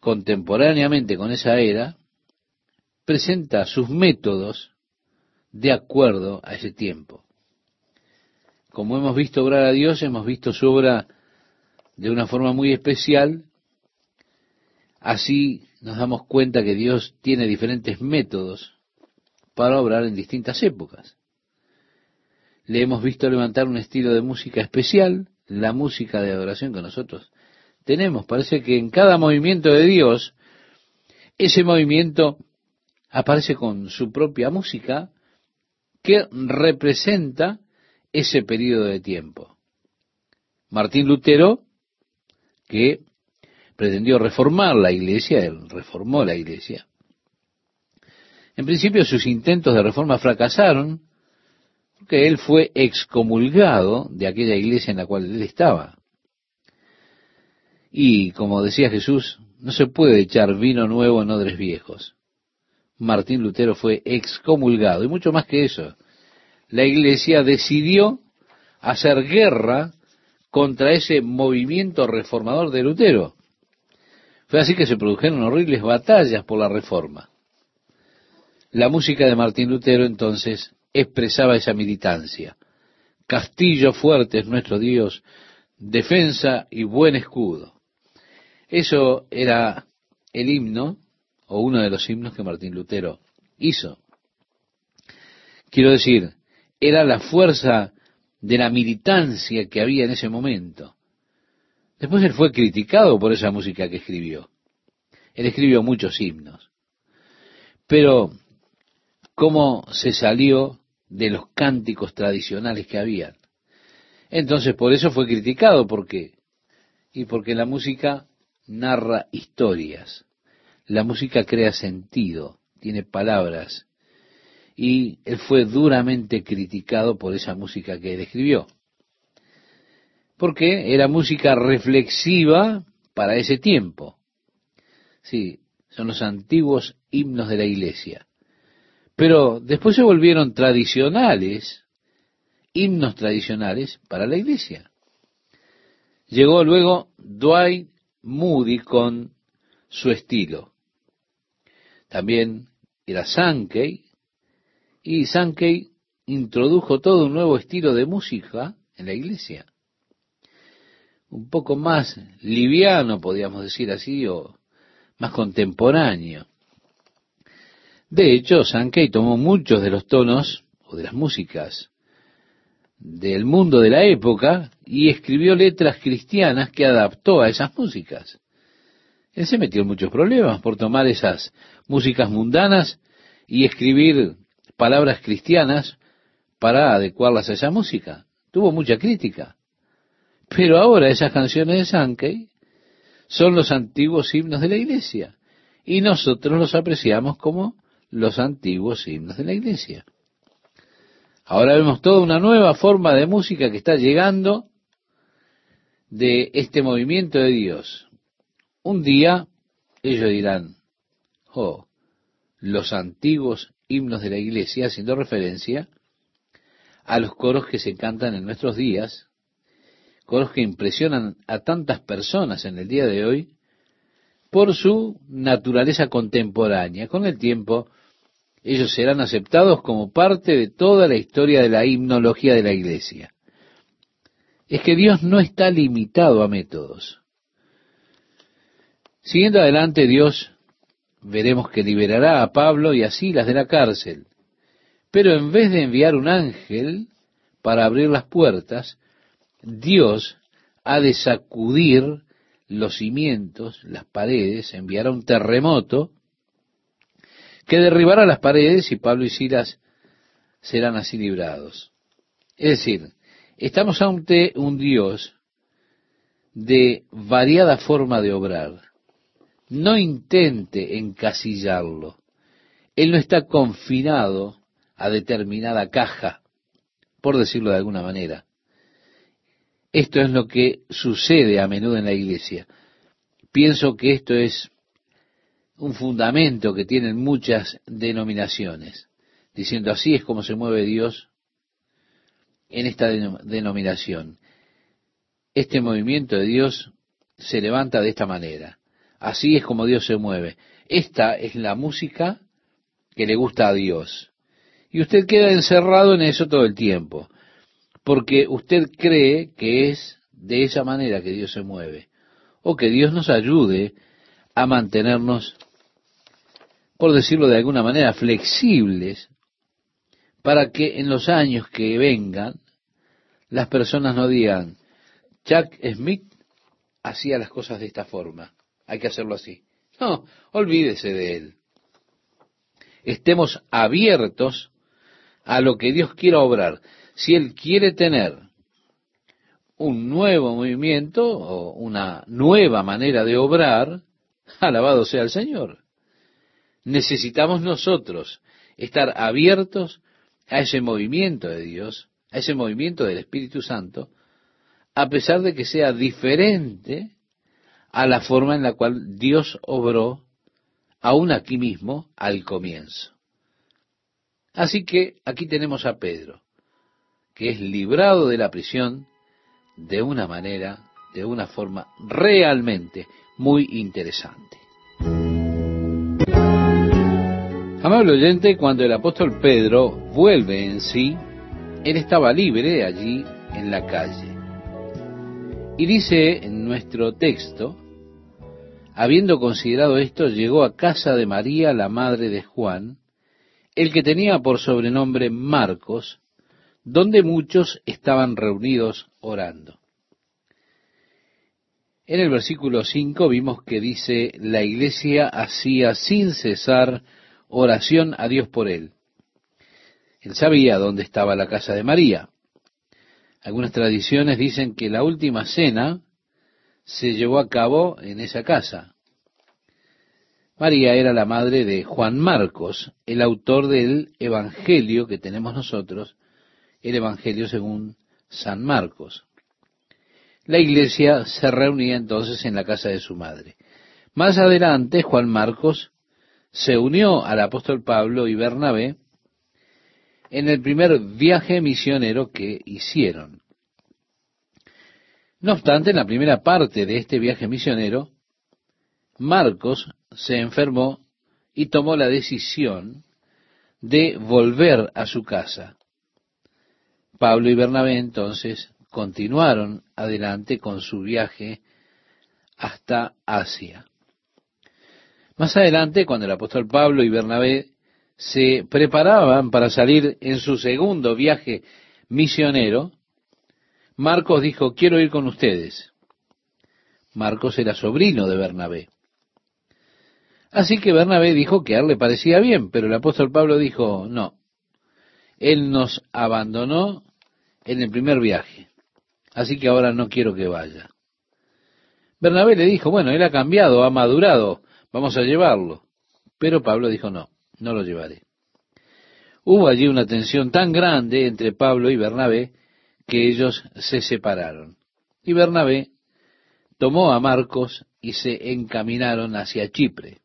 contemporáneamente con esa era presenta sus métodos de acuerdo a ese tiempo. Como hemos visto obrar a Dios, hemos visto su obra de una forma muy especial. Así nos damos cuenta que Dios tiene diferentes métodos para obrar en distintas épocas. Le hemos visto levantar un estilo de música especial, la música de adoración que nosotros tenemos. Parece que en cada movimiento de Dios, ese movimiento aparece con su propia música que representa ese periodo de tiempo. Martín Lutero, que pretendió reformar la iglesia, él reformó la iglesia. En principio sus intentos de reforma fracasaron, porque él fue excomulgado de aquella iglesia en la cual él estaba. Y como decía Jesús, no se puede echar vino nuevo en odres viejos. Martín Lutero fue excomulgado. Y mucho más que eso, la iglesia decidió hacer guerra contra ese movimiento reformador de Lutero. Fue así que se produjeron horribles batallas por la reforma. La música de Martín Lutero entonces expresaba esa militancia. Castillo fuerte es nuestro Dios, defensa y buen escudo. Eso era el himno o uno de los himnos que Martín Lutero hizo. Quiero decir, era la fuerza de la militancia que había en ese momento. Después él fue criticado por esa música que escribió. Él escribió muchos himnos. Pero, ¿cómo se salió de los cánticos tradicionales que habían? Entonces, por eso fue criticado, ¿por qué? Y porque la música narra historias. La música crea sentido, tiene palabras. Y él fue duramente criticado por esa música que él escribió. Porque era música reflexiva para ese tiempo. Sí, son los antiguos himnos de la iglesia. Pero después se volvieron tradicionales, himnos tradicionales para la iglesia. Llegó luego Dwight Moody con su estilo. También era Sankey, y Sankey introdujo todo un nuevo estilo de música en la iglesia. Un poco más liviano, podríamos decir así, o más contemporáneo. De hecho, Sankey tomó muchos de los tonos o de las músicas del mundo de la época y escribió letras cristianas que adaptó a esas músicas. Él se metió en muchos problemas por tomar esas músicas mundanas y escribir palabras cristianas para adecuarlas a esa música. Tuvo mucha crítica. Pero ahora esas canciones de Sankey son los antiguos himnos de la iglesia y nosotros los apreciamos como los antiguos himnos de la iglesia. Ahora vemos toda una nueva forma de música que está llegando de este movimiento de Dios. Un día ellos dirán, oh, los antiguos himnos de la iglesia, haciendo referencia a los coros que se cantan en nuestros días, coros que impresionan a tantas personas en el día de hoy por su naturaleza contemporánea. Con el tiempo ellos serán aceptados como parte de toda la historia de la himnología de la iglesia. Es que Dios no está limitado a métodos. Siguiendo adelante, Dios veremos que liberará a Pablo y a Silas de la cárcel. Pero en vez de enviar un ángel para abrir las puertas, Dios ha de sacudir los cimientos, las paredes, enviará un terremoto que derribará las paredes y Pablo y Silas serán así librados. Es decir, estamos ante un Dios de variada forma de obrar. No intente encasillarlo. Él no está confinado a determinada caja, por decirlo de alguna manera. Esto es lo que sucede a menudo en la iglesia. Pienso que esto es un fundamento que tienen muchas denominaciones, diciendo así es como se mueve Dios en esta denominación. Este movimiento de Dios se levanta de esta manera. Así es como Dios se mueve. Esta es la música que le gusta a Dios. Y usted queda encerrado en eso todo el tiempo, porque usted cree que es de esa manera que Dios se mueve, o que Dios nos ayude a mantenernos por decirlo de alguna manera, flexibles para que en los años que vengan las personas no digan, Chuck Smith hacía las cosas de esta forma, hay que hacerlo así. No, olvídese de él. Estemos abiertos a lo que Dios quiera obrar. Si Él quiere tener un nuevo movimiento o una nueva manera de obrar, alabado sea el Señor necesitamos nosotros estar abiertos a ese movimiento de Dios, a ese movimiento del Espíritu Santo, a pesar de que sea diferente a la forma en la cual Dios obró aún aquí mismo al comienzo. Así que aquí tenemos a Pedro, que es librado de la prisión de una manera, de una forma realmente muy interesante. Amable oyente, cuando el apóstol Pedro vuelve en sí, él estaba libre allí en la calle. Y dice en nuestro texto, habiendo considerado esto, llegó a casa de María, la madre de Juan, el que tenía por sobrenombre Marcos, donde muchos estaban reunidos orando. En el versículo 5 vimos que dice, la iglesia hacía sin cesar oración a Dios por él. Él sabía dónde estaba la casa de María. Algunas tradiciones dicen que la última cena se llevó a cabo en esa casa. María era la madre de Juan Marcos, el autor del Evangelio que tenemos nosotros, el Evangelio según San Marcos. La iglesia se reunía entonces en la casa de su madre. Más adelante, Juan Marcos se unió al apóstol Pablo y Bernabé en el primer viaje misionero que hicieron. No obstante, en la primera parte de este viaje misionero, Marcos se enfermó y tomó la decisión de volver a su casa. Pablo y Bernabé entonces continuaron adelante con su viaje hasta Asia. Más adelante, cuando el apóstol Pablo y Bernabé se preparaban para salir en su segundo viaje misionero, Marcos dijo, quiero ir con ustedes. Marcos era sobrino de Bernabé. Así que Bernabé dijo que a él le parecía bien, pero el apóstol Pablo dijo, no, él nos abandonó en el primer viaje, así que ahora no quiero que vaya. Bernabé le dijo, bueno, él ha cambiado, ha madurado, vamos a llevarlo. Pero Pablo dijo, no, no lo llevaré. Hubo allí una tensión tan grande entre Pablo y Bernabé que ellos se separaron. Y Bernabé tomó a Marcos y se encaminaron hacia Chipre.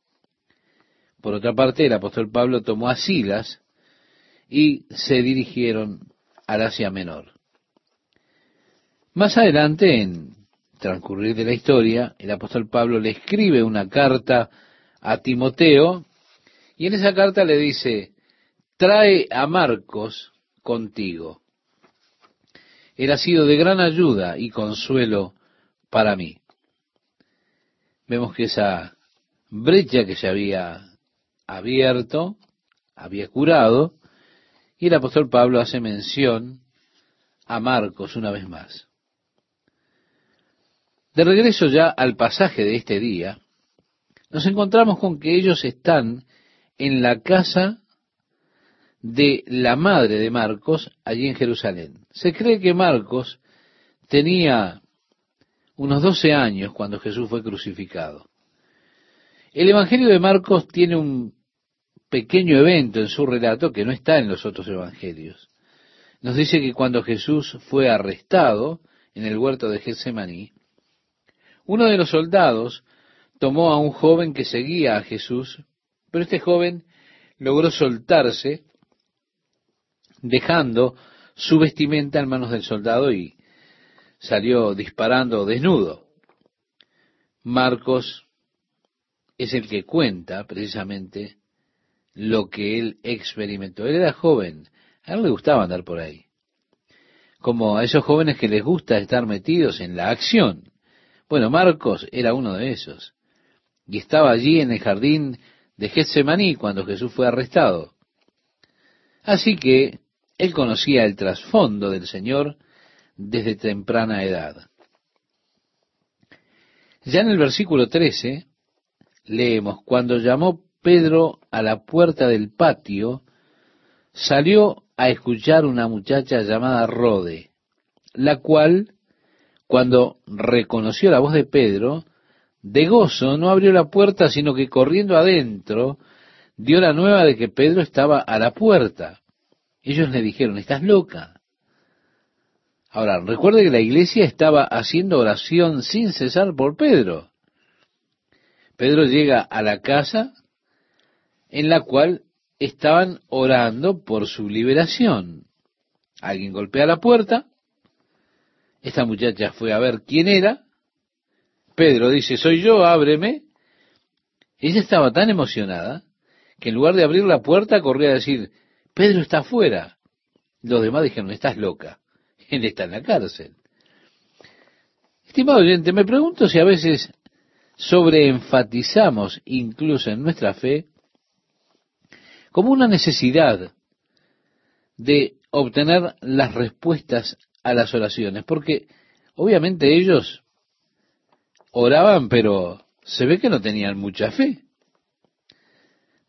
Por otra parte, el apóstol Pablo tomó a Silas y se dirigieron al Asia Menor. Más adelante, en transcurrir de la historia, el apóstol Pablo le escribe una carta a Timoteo y en esa carta le dice, trae a Marcos contigo. Él ha sido de gran ayuda y consuelo para mí. Vemos que esa brecha que se había abierto, había curado, y el apóstol Pablo hace mención a Marcos una vez más. De regreso ya al pasaje de este día, nos encontramos con que ellos están en la casa de la madre de Marcos allí en Jerusalén. Se cree que Marcos tenía unos 12 años cuando Jesús fue crucificado. El Evangelio de Marcos tiene un pequeño evento en su relato que no está en los otros evangelios. Nos dice que cuando Jesús fue arrestado en el huerto de Getsemaní, uno de los soldados tomó a un joven que seguía a Jesús, pero este joven logró soltarse dejando su vestimenta en manos del soldado y salió disparando desnudo. Marcos es el que cuenta precisamente lo que él experimentó. Él era joven, a él le gustaba andar por ahí. Como a esos jóvenes que les gusta estar metidos en la acción. Bueno, Marcos era uno de esos. Y estaba allí en el jardín de Getsemaní cuando Jesús fue arrestado. Así que él conocía el trasfondo del Señor desde temprana edad. Ya en el versículo 13 leemos, cuando llamó Pedro a la puerta del patio, salió a escuchar una muchacha llamada Rode, la cual, cuando reconoció la voz de Pedro, de gozo no abrió la puerta, sino que corriendo adentro, dio la nueva de que Pedro estaba a la puerta. Ellos le dijeron, estás loca. Ahora, recuerde que la iglesia estaba haciendo oración sin cesar por Pedro. Pedro llega a la casa en la cual estaban orando por su liberación. Alguien golpea la puerta. Esta muchacha fue a ver quién era. Pedro dice, soy yo, ábreme. Ella estaba tan emocionada que en lugar de abrir la puerta corría a decir, Pedro está afuera. Los demás dijeron, estás loca. <laughs> Él está en la cárcel. Estimado oyente, me pregunto si a veces sobreenfatizamos incluso en nuestra fe como una necesidad de obtener las respuestas a las oraciones, porque obviamente ellos oraban, pero se ve que no tenían mucha fe.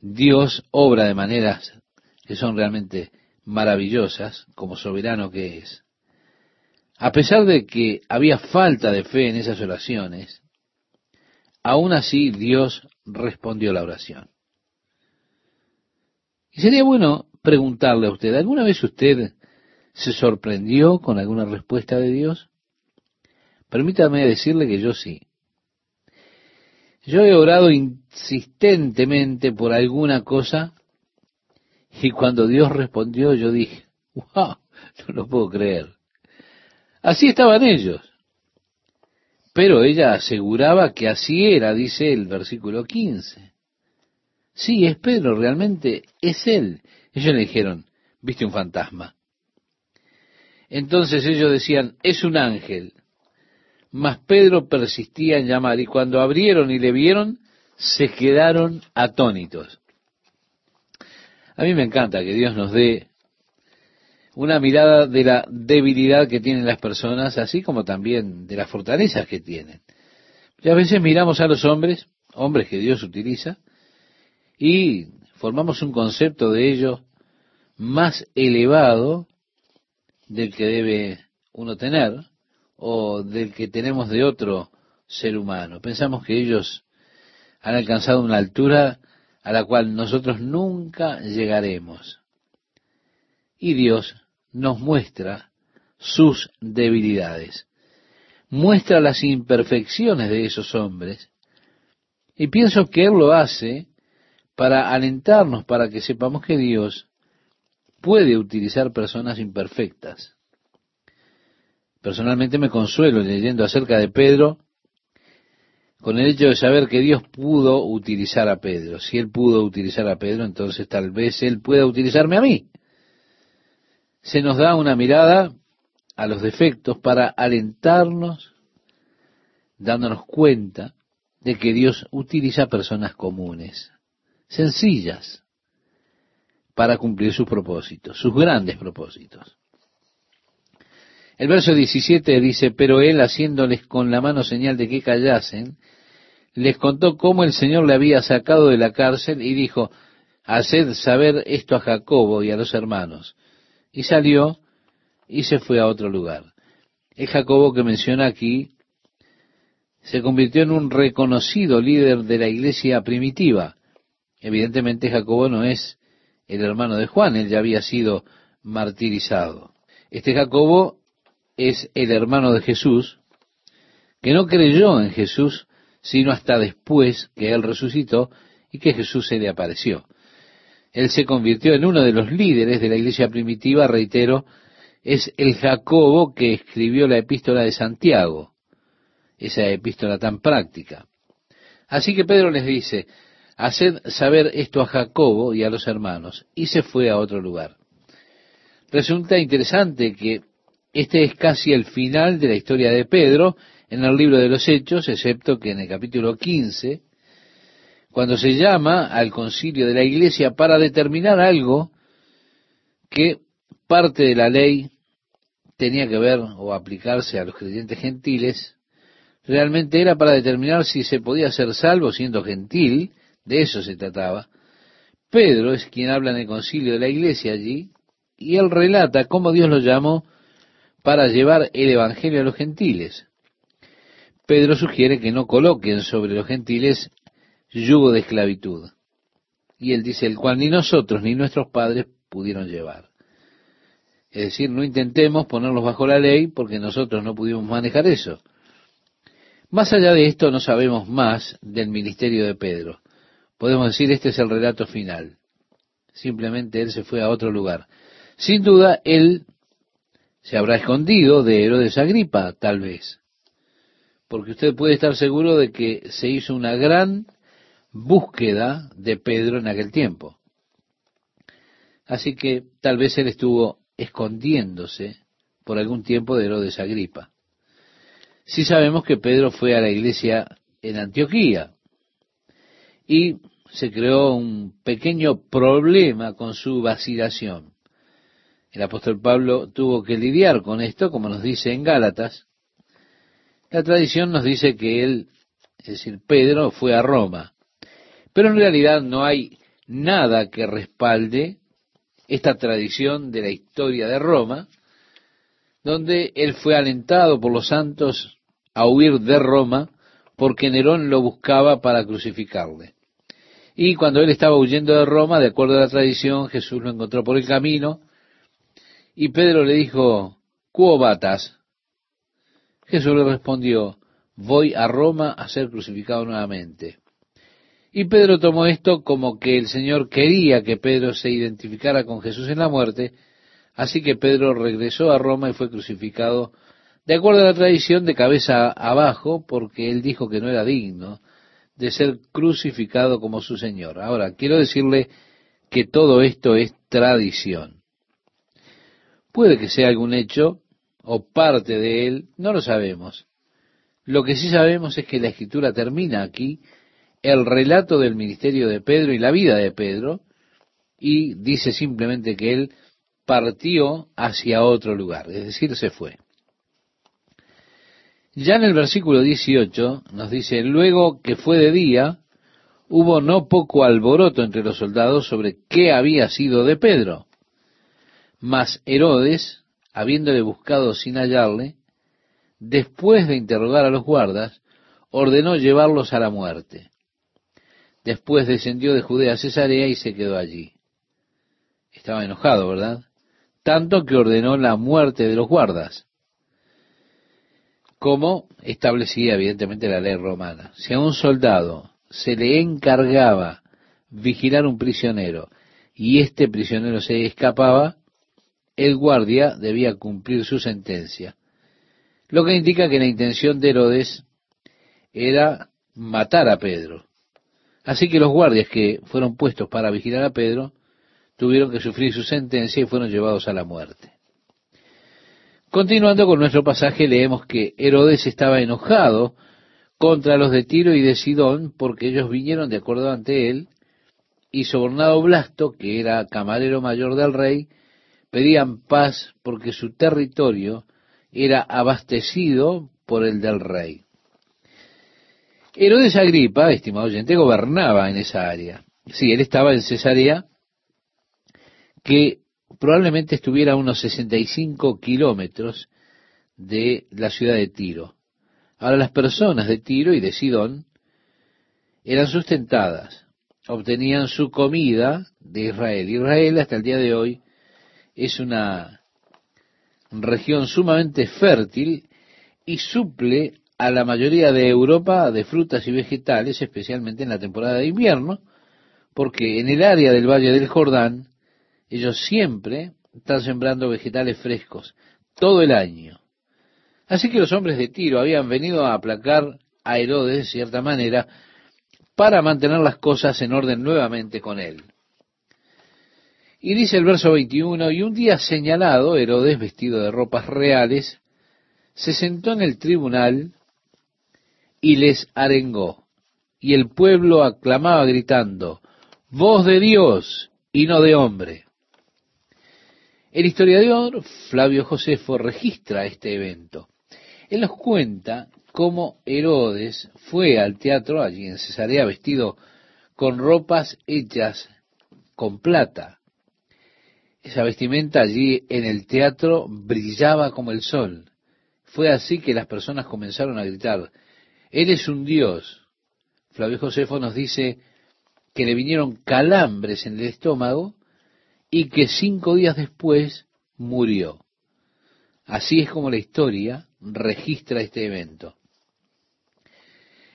Dios obra de maneras que son realmente maravillosas, como soberano que es. A pesar de que había falta de fe en esas oraciones, aún así Dios respondió la oración. Y sería bueno preguntarle a usted, ¿alguna vez usted se sorprendió con alguna respuesta de Dios? Permítame decirle que yo sí. Yo he orado insistentemente por alguna cosa y cuando Dios respondió, yo dije, wow, no lo puedo creer. Así estaban ellos. Pero ella aseguraba que así era, dice el versículo 15. Sí, es Pedro, realmente es él. Ellos le dijeron, viste un fantasma. Entonces ellos decían, es un ángel. Mas Pedro persistía en llamar y cuando abrieron y le vieron, se quedaron atónitos. A mí me encanta que Dios nos dé una mirada de la debilidad que tienen las personas, así como también de las fortalezas que tienen. Y a veces miramos a los hombres, hombres que Dios utiliza, y formamos un concepto de ellos más elevado del que debe uno tener o del que tenemos de otro ser humano. Pensamos que ellos han alcanzado una altura a la cual nosotros nunca llegaremos. Y Dios nos muestra sus debilidades, muestra las imperfecciones de esos hombres, y pienso que Él lo hace para alentarnos, para que sepamos que Dios puede utilizar personas imperfectas. Personalmente me consuelo leyendo acerca de Pedro, con el hecho de saber que Dios pudo utilizar a Pedro. Si Él pudo utilizar a Pedro, entonces tal vez Él pueda utilizarme a mí. Se nos da una mirada a los defectos para alentarnos, dándonos cuenta de que Dios utiliza personas comunes, sencillas, para cumplir sus propósitos, sus grandes propósitos. El verso 17 dice, pero él haciéndoles con la mano señal de que callasen, les contó cómo el Señor le había sacado de la cárcel y dijo, haced saber esto a Jacobo y a los hermanos. Y salió y se fue a otro lugar. El Jacobo que menciona aquí se convirtió en un reconocido líder de la iglesia primitiva. Evidentemente Jacobo no es el hermano de Juan, él ya había sido martirizado. Este Jacobo es el hermano de Jesús, que no creyó en Jesús, sino hasta después que él resucitó y que Jesús se le apareció. Él se convirtió en uno de los líderes de la iglesia primitiva, reitero, es el Jacobo que escribió la epístola de Santiago, esa epístola tan práctica. Así que Pedro les dice, haced saber esto a Jacobo y a los hermanos, y se fue a otro lugar. Resulta interesante que este es casi el final de la historia de Pedro en el libro de los Hechos, excepto que en el capítulo 15, cuando se llama al concilio de la iglesia para determinar algo que parte de la ley tenía que ver o aplicarse a los creyentes gentiles, realmente era para determinar si se podía ser salvo siendo gentil, de eso se trataba. Pedro es quien habla en el concilio de la iglesia allí, y él relata cómo Dios lo llamó para llevar el Evangelio a los gentiles. Pedro sugiere que no coloquen sobre los gentiles yugo de esclavitud. Y él dice, el cual ni nosotros ni nuestros padres pudieron llevar. Es decir, no intentemos ponerlos bajo la ley porque nosotros no pudimos manejar eso. Más allá de esto no sabemos más del ministerio de Pedro. Podemos decir, este es el relato final. Simplemente él se fue a otro lugar. Sin duda, él se habrá escondido de Herodes Agripa, tal vez. Porque usted puede estar seguro de que se hizo una gran búsqueda de Pedro en aquel tiempo. Así que tal vez él estuvo escondiéndose por algún tiempo de Herodes Agripa. Sí sabemos que Pedro fue a la iglesia en Antioquía y se creó un pequeño problema con su vacilación. El apóstol Pablo tuvo que lidiar con esto, como nos dice en Gálatas. La tradición nos dice que él, es decir, Pedro, fue a Roma. Pero en realidad no hay nada que respalde esta tradición de la historia de Roma, donde él fue alentado por los santos a huir de Roma porque Nerón lo buscaba para crucificarle. Y cuando él estaba huyendo de Roma, de acuerdo a la tradición, Jesús lo encontró por el camino y Pedro le dijo, ¿Cuo batas? Jesús le respondió, voy a Roma a ser crucificado nuevamente. Y Pedro tomó esto como que el Señor quería que Pedro se identificara con Jesús en la muerte, así que Pedro regresó a Roma y fue crucificado de acuerdo a la tradición de cabeza abajo, porque él dijo que no era digno de ser crucificado como su Señor. Ahora, quiero decirle que todo esto es tradición. Puede que sea algún hecho o parte de él, no lo sabemos. Lo que sí sabemos es que la escritura termina aquí el relato del ministerio de Pedro y la vida de Pedro y dice simplemente que él partió hacia otro lugar, es decir, se fue. Ya en el versículo 18 nos dice, luego que fue de día, hubo no poco alboroto entre los soldados sobre qué había sido de Pedro. Mas Herodes, habiéndole buscado sin hallarle, después de interrogar a los guardas, ordenó llevarlos a la muerte. Después descendió de Judea a Cesarea y se quedó allí. Estaba enojado, ¿verdad? Tanto que ordenó la muerte de los guardas, como establecía evidentemente la ley romana. Si a un soldado se le encargaba vigilar un prisionero y este prisionero se escapaba, el guardia debía cumplir su sentencia. Lo que indica que la intención de Herodes era matar a Pedro. Así que los guardias que fueron puestos para vigilar a Pedro tuvieron que sufrir su sentencia y fueron llevados a la muerte. Continuando con nuestro pasaje, leemos que Herodes estaba enojado contra los de Tiro y de Sidón porque ellos vinieron de acuerdo ante él y sobornado Blasto, que era camarero mayor del rey, pedían paz porque su territorio era abastecido por el del rey. Herodes Agripa, estimado oyente, gobernaba en esa área. Sí, él estaba en Cesarea, que probablemente estuviera a unos 65 kilómetros de la ciudad de Tiro. Ahora las personas de Tiro y de Sidón eran sustentadas, obtenían su comida de Israel. Israel hasta el día de hoy es una región sumamente fértil y suple a la mayoría de Europa de frutas y vegetales, especialmente en la temporada de invierno, porque en el área del Valle del Jordán ellos siempre están sembrando vegetales frescos, todo el año. Así que los hombres de Tiro habían venido a aplacar a Herodes de cierta manera para mantener las cosas en orden nuevamente con él. Y dice el verso 21, y un día señalado, Herodes, vestido de ropas reales, se sentó en el tribunal y les arengó. Y el pueblo aclamaba gritando, voz de Dios y no de hombre. El historiador Flavio Josefo registra este evento. Él nos cuenta cómo Herodes fue al teatro allí en Cesarea vestido con ropas hechas con plata. Esa vestimenta allí en el teatro brillaba como el sol. Fue así que las personas comenzaron a gritar, Él es un Dios. Flavio Josefo nos dice que le vinieron calambres en el estómago y que cinco días después murió. Así es como la historia registra este evento.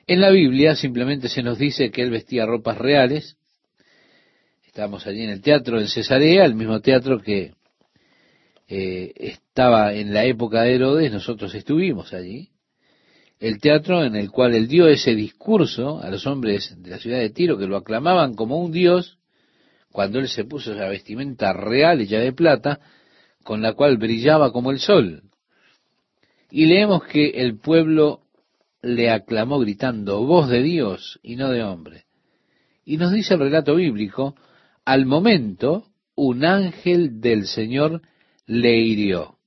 En la Biblia simplemente se nos dice que él vestía ropas reales. Estábamos allí en el teatro en Cesarea, el mismo teatro que eh, estaba en la época de Herodes, nosotros estuvimos allí. El teatro en el cual él dio ese discurso a los hombres de la ciudad de Tiro que lo aclamaban como un dios cuando él se puso esa vestimenta real ya de plata, con la cual brillaba como el sol. Y leemos que el pueblo le aclamó gritando, voz de Dios y no de hombre. Y nos dice el relato bíblico, al momento un ángel del Señor le hirió.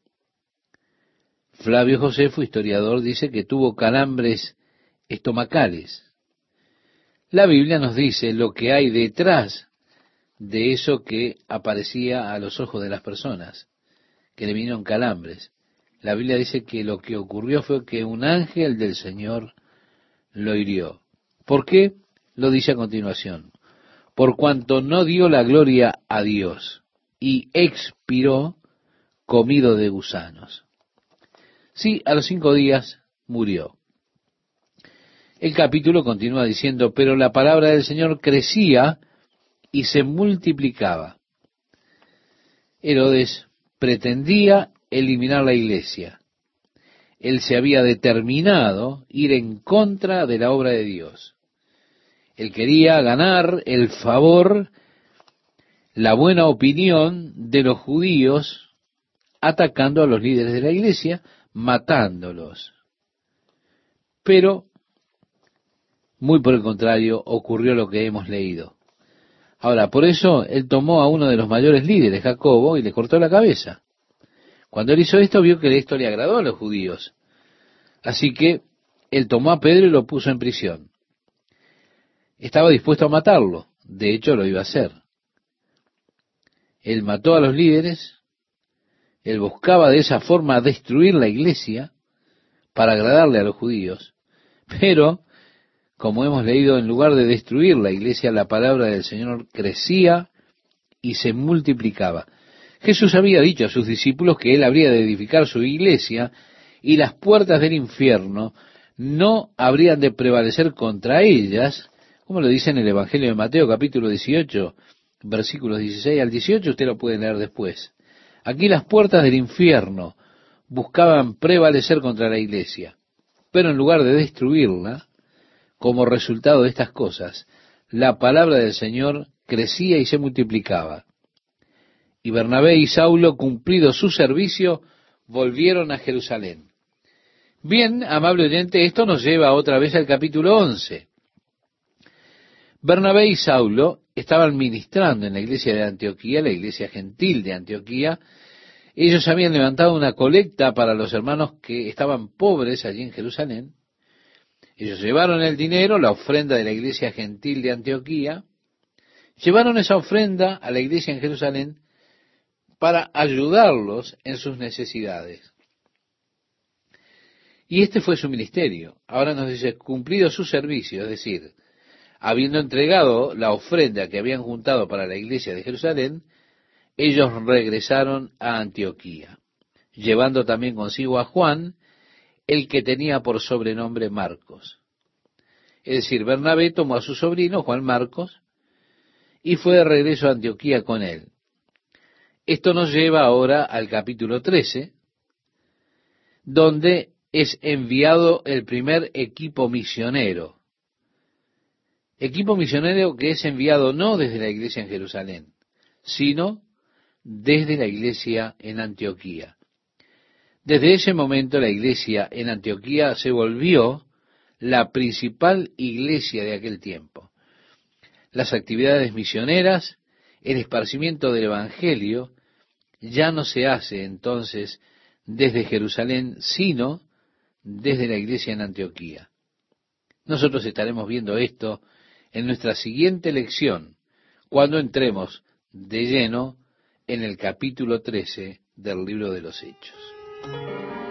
Flavio Josefo, historiador, dice que tuvo calambres estomacales. La Biblia nos dice lo que hay detrás de eso que aparecía a los ojos de las personas, que le vinieron calambres. La Biblia dice que lo que ocurrió fue que un ángel del Señor lo hirió. ¿Por qué? Lo dice a continuación. Por cuanto no dio la gloria a Dios y expiró comido de gusanos. Sí, a los cinco días murió. El capítulo continúa diciendo, pero la palabra del Señor crecía y se multiplicaba. Herodes pretendía eliminar la iglesia. Él se había determinado ir en contra de la obra de Dios. Él quería ganar el favor, la buena opinión de los judíos, atacando a los líderes de la iglesia, matándolos. Pero, muy por el contrario, ocurrió lo que hemos leído. Ahora, por eso él tomó a uno de los mayores líderes, Jacobo, y le cortó la cabeza. Cuando él hizo esto, vio que esto le agradó a los judíos. Así que él tomó a Pedro y lo puso en prisión. Estaba dispuesto a matarlo. De hecho, lo iba a hacer. Él mató a los líderes. Él buscaba de esa forma destruir la iglesia para agradarle a los judíos. Pero como hemos leído, en lugar de destruir la iglesia, la palabra del Señor crecía y se multiplicaba. Jesús había dicho a sus discípulos que él habría de edificar su iglesia y las puertas del infierno no habrían de prevalecer contra ellas, como lo dice en el Evangelio de Mateo capítulo 18, versículos 16 al 18, usted lo puede leer después. Aquí las puertas del infierno buscaban prevalecer contra la iglesia, pero en lugar de destruirla, como resultado de estas cosas, la palabra del Señor crecía y se multiplicaba. Y Bernabé y Saulo, cumplido su servicio, volvieron a Jerusalén. Bien, amable oyente, esto nos lleva otra vez al capítulo 11. Bernabé y Saulo estaban ministrando en la iglesia de Antioquía, la iglesia gentil de Antioquía. Ellos habían levantado una colecta para los hermanos que estaban pobres allí en Jerusalén. Ellos llevaron el dinero, la ofrenda de la iglesia gentil de Antioquía, llevaron esa ofrenda a la iglesia en Jerusalén para ayudarlos en sus necesidades. Y este fue su ministerio. Ahora nos dice, cumplido su servicio, es decir, habiendo entregado la ofrenda que habían juntado para la iglesia de Jerusalén, ellos regresaron a Antioquía, llevando también consigo a Juan, el que tenía por sobrenombre Marcos. Es decir, Bernabé tomó a su sobrino, Juan Marcos, y fue de regreso a Antioquía con él. Esto nos lleva ahora al capítulo 13, donde es enviado el primer equipo misionero. Equipo misionero que es enviado no desde la iglesia en Jerusalén, sino desde la iglesia en Antioquía. Desde ese momento la iglesia en Antioquía se volvió la principal iglesia de aquel tiempo. Las actividades misioneras, el esparcimiento del Evangelio, ya no se hace entonces desde Jerusalén, sino desde la iglesia en Antioquía. Nosotros estaremos viendo esto en nuestra siguiente lección, cuando entremos de lleno en el capítulo 13 del libro de los Hechos.